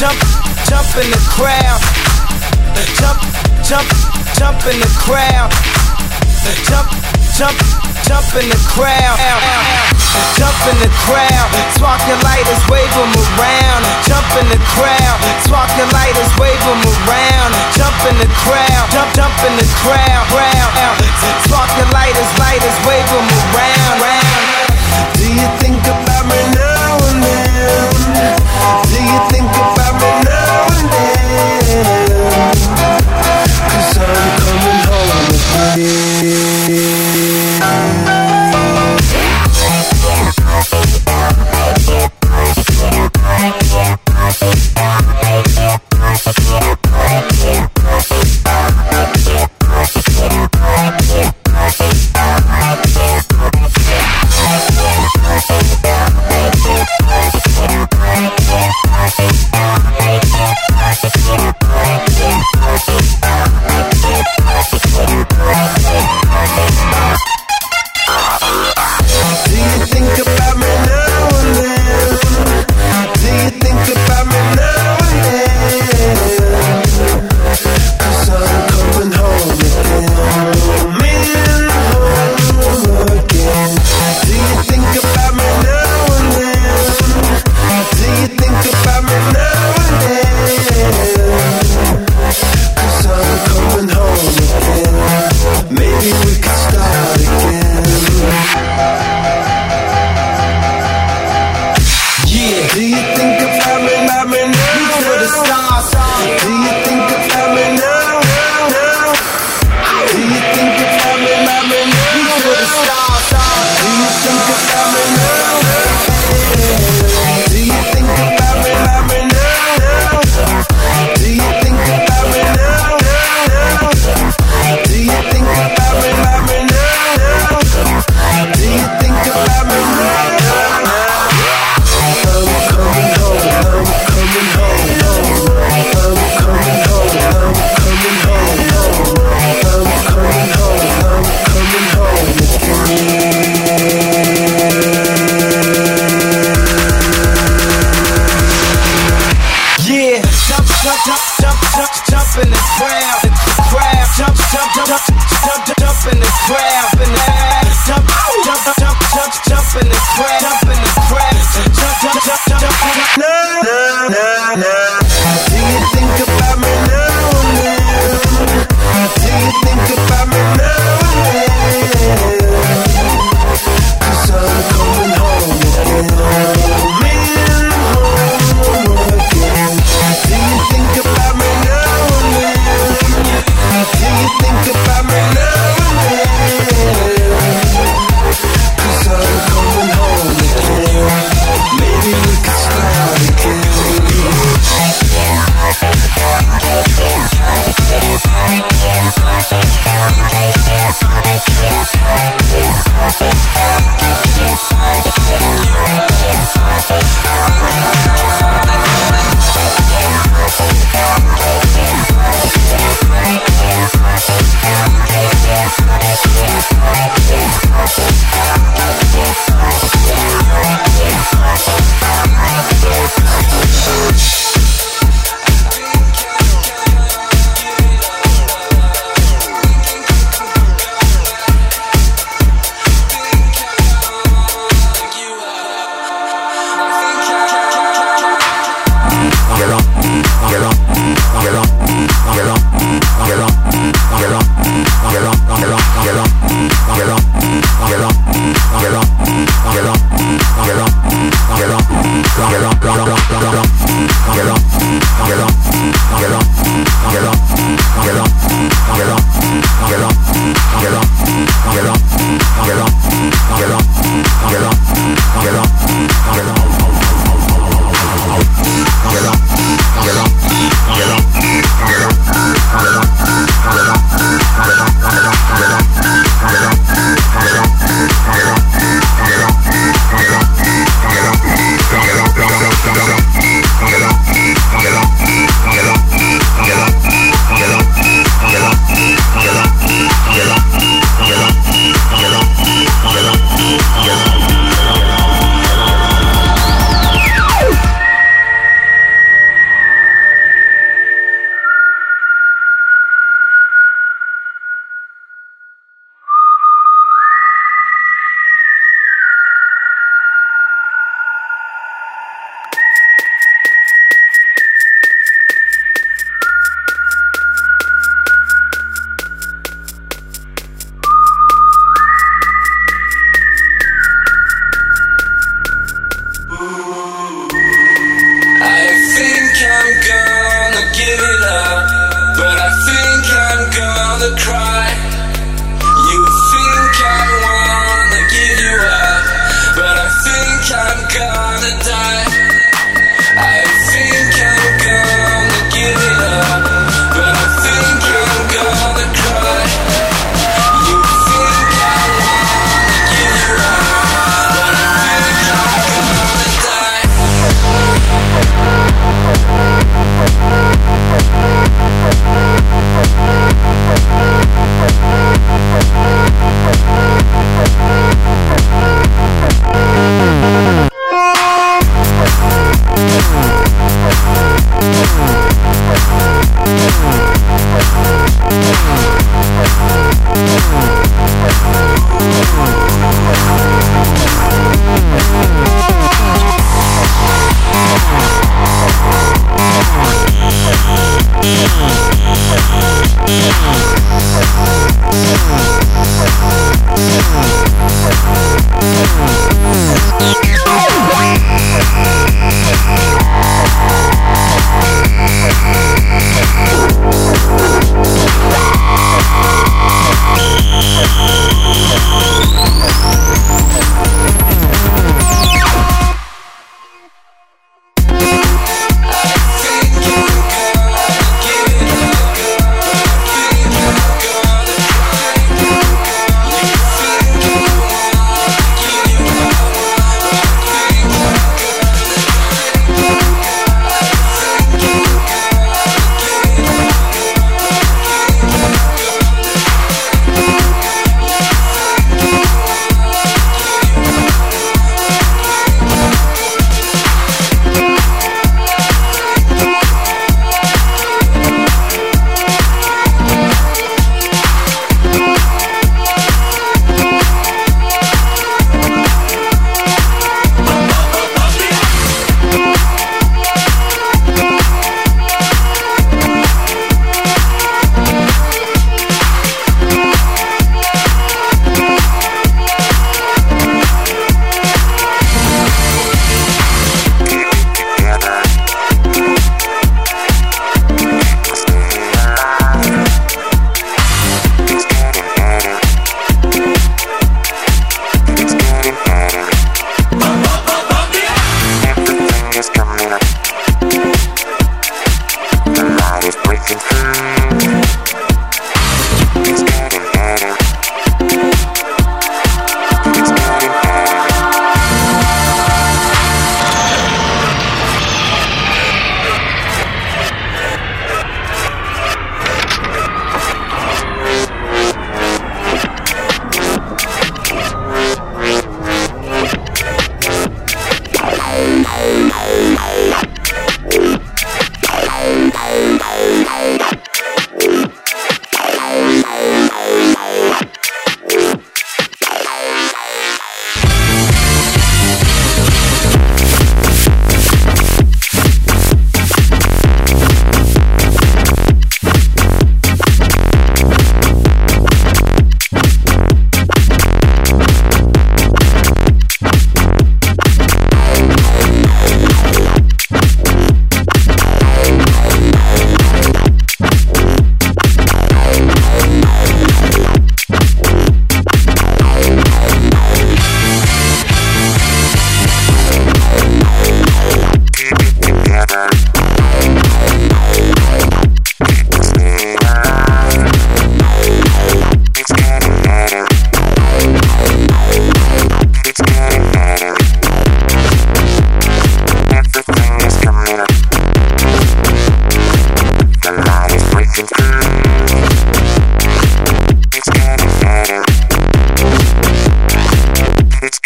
Jump, jump, in the crowd. Jump, jump, jump in the crowd. Jump, jump, jump in the crowd. Jump in the crowd. Spark your lighters, wave 'em around. Jump in the crowd. Spark your lighters, wave 'em around. Jump in the crowd. Jump, jump in the crowd. Crowd. Spark your lighters, lighters, wave 'em around. round. Do you think about me now and then? Do you think about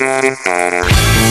Tchau, tchau.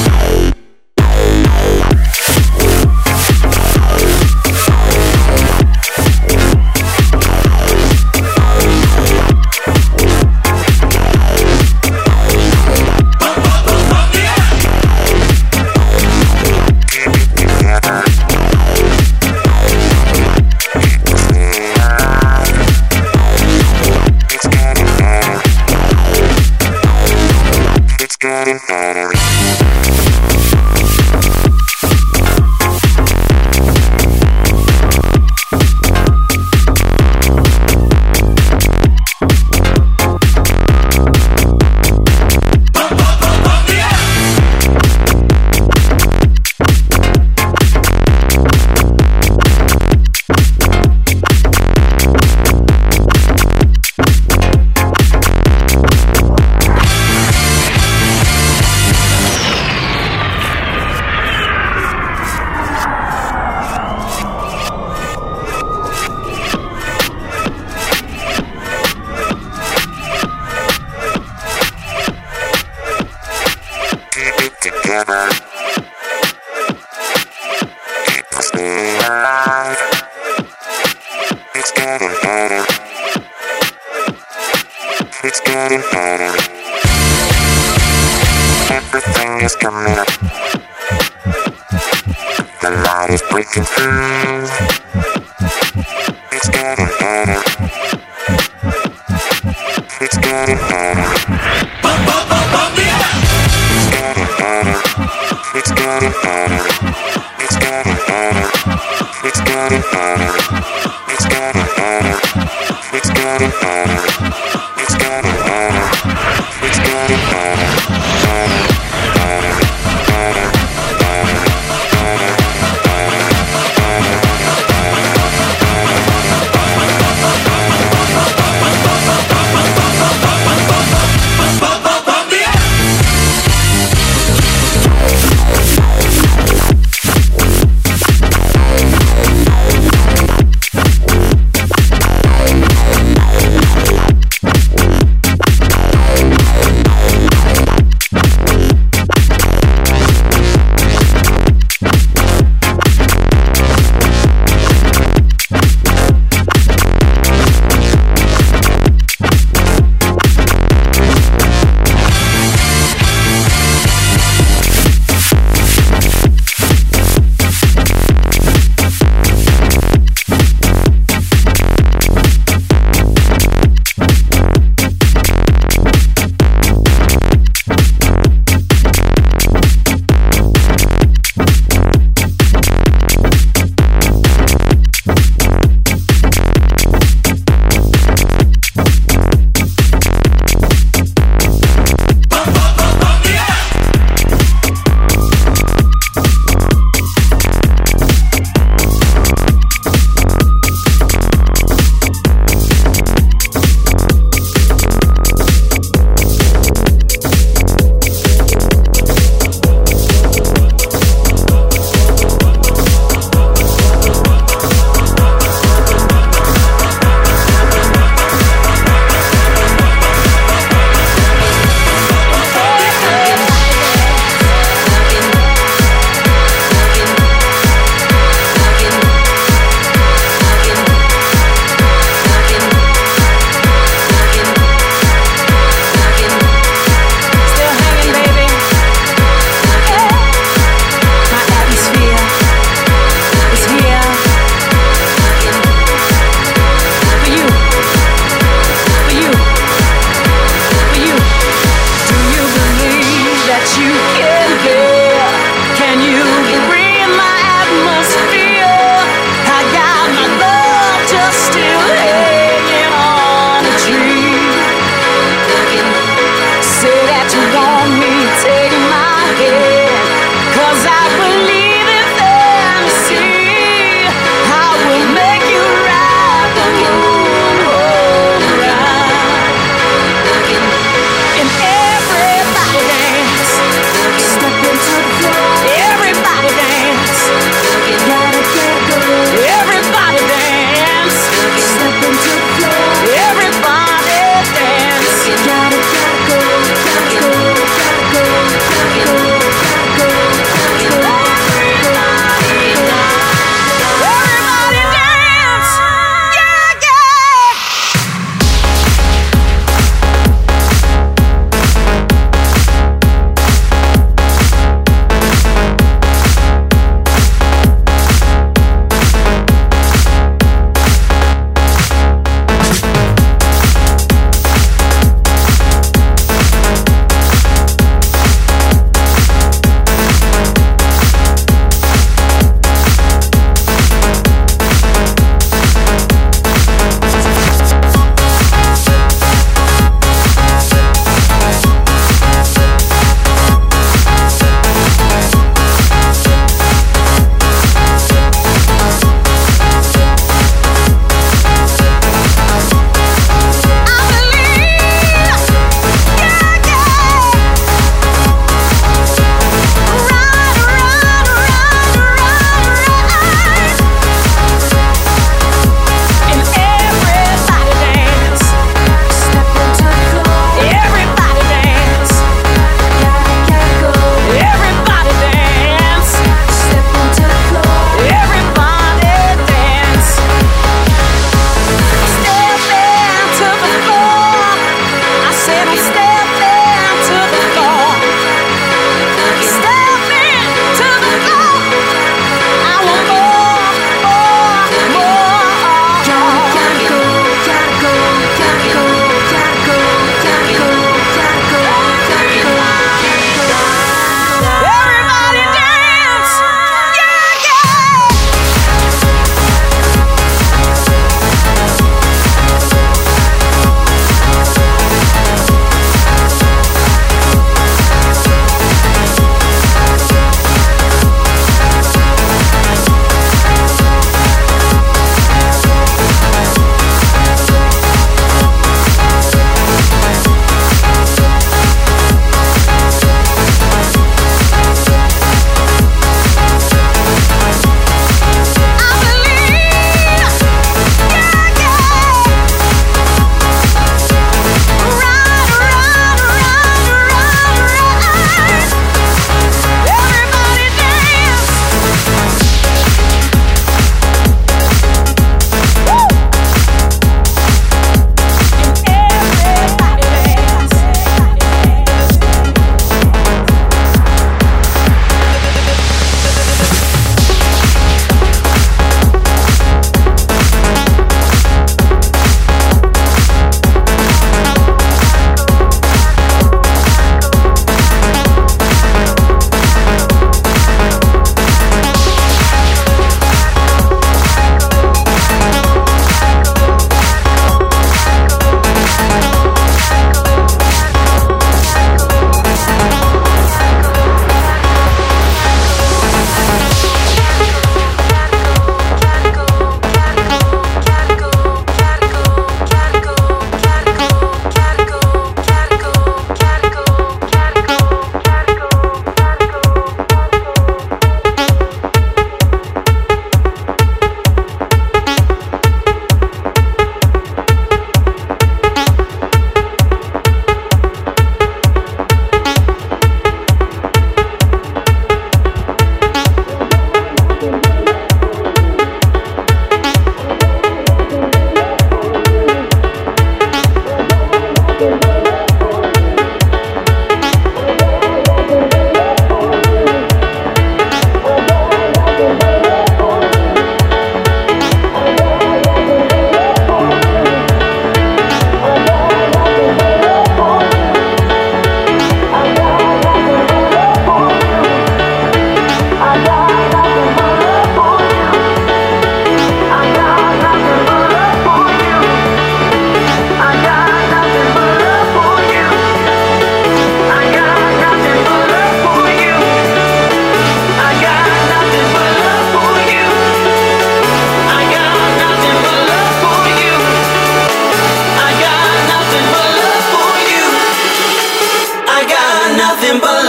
remember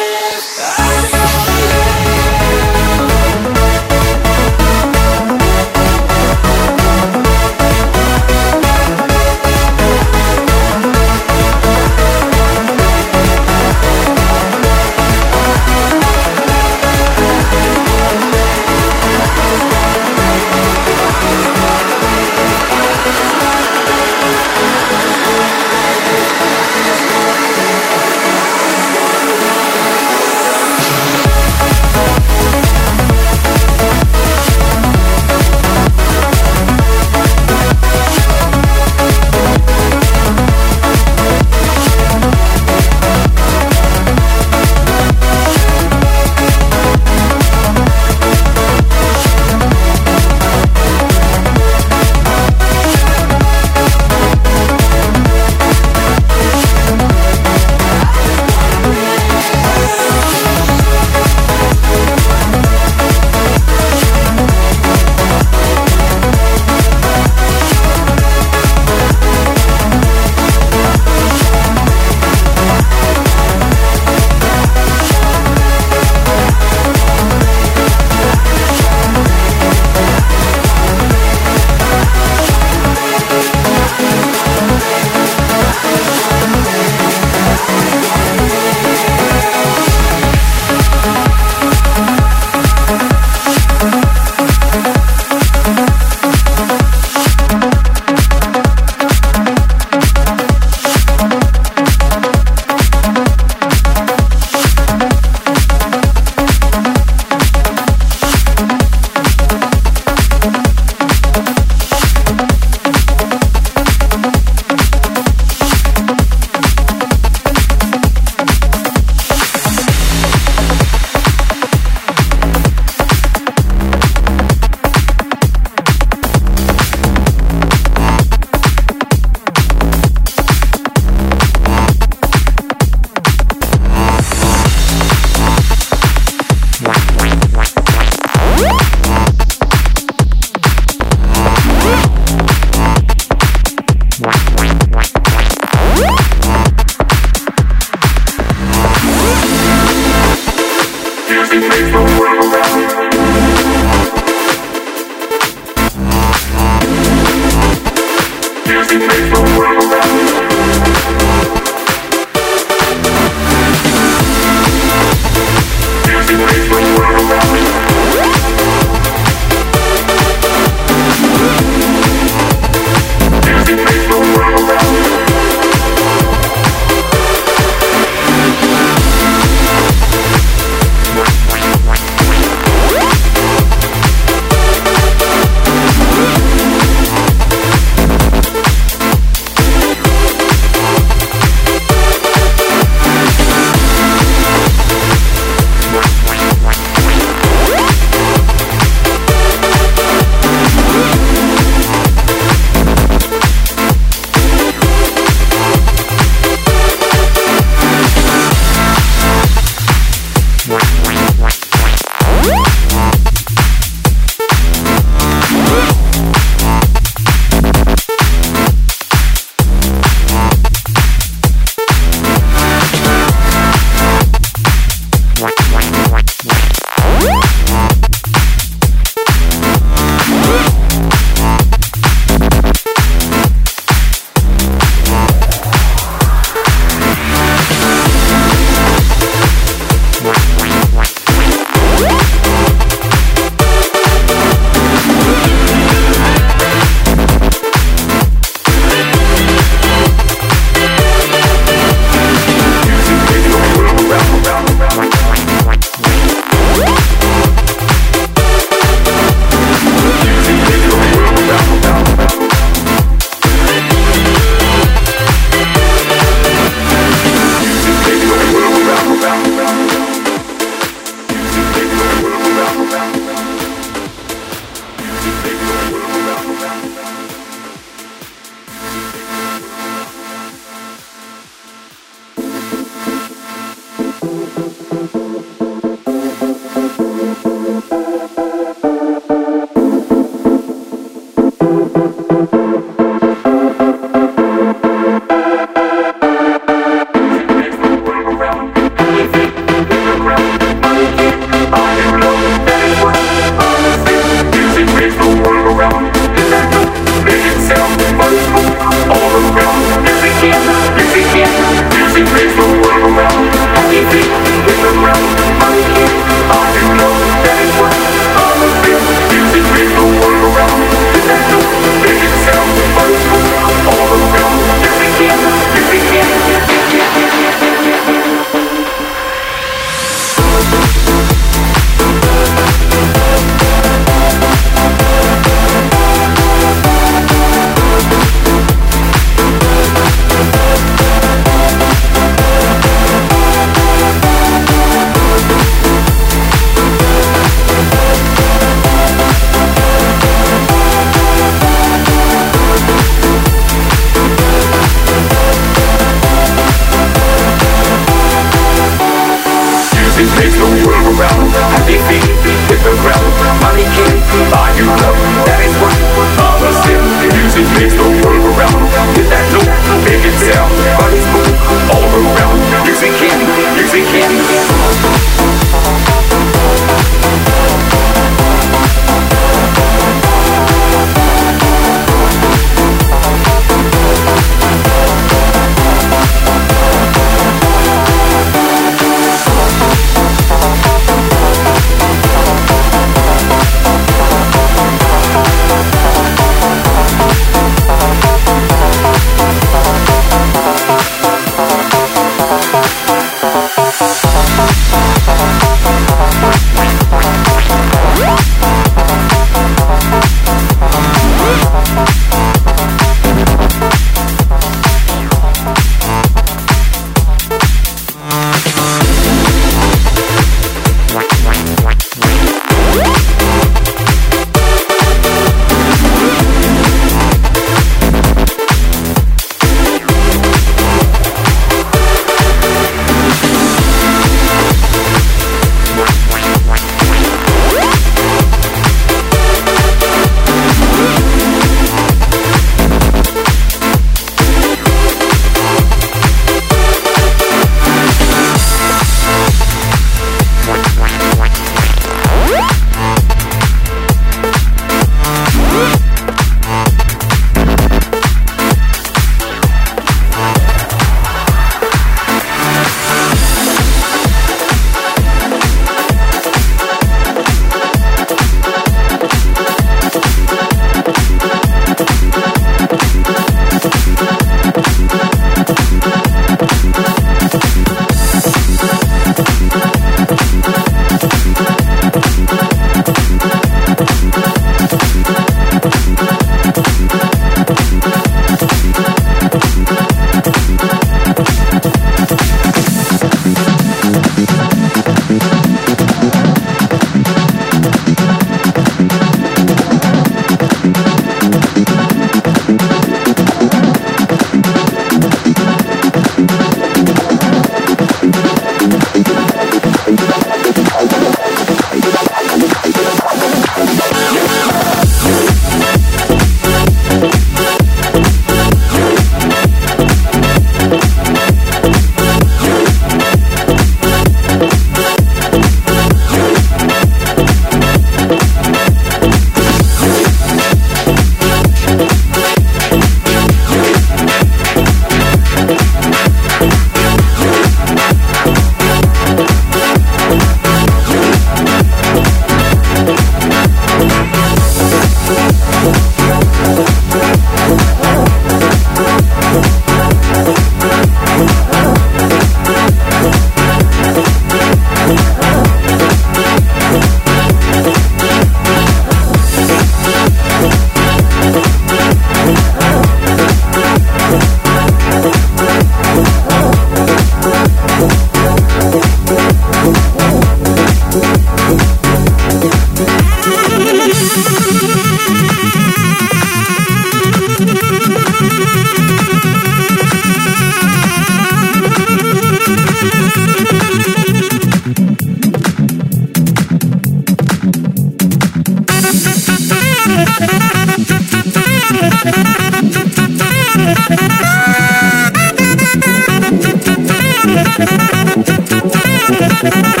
Thank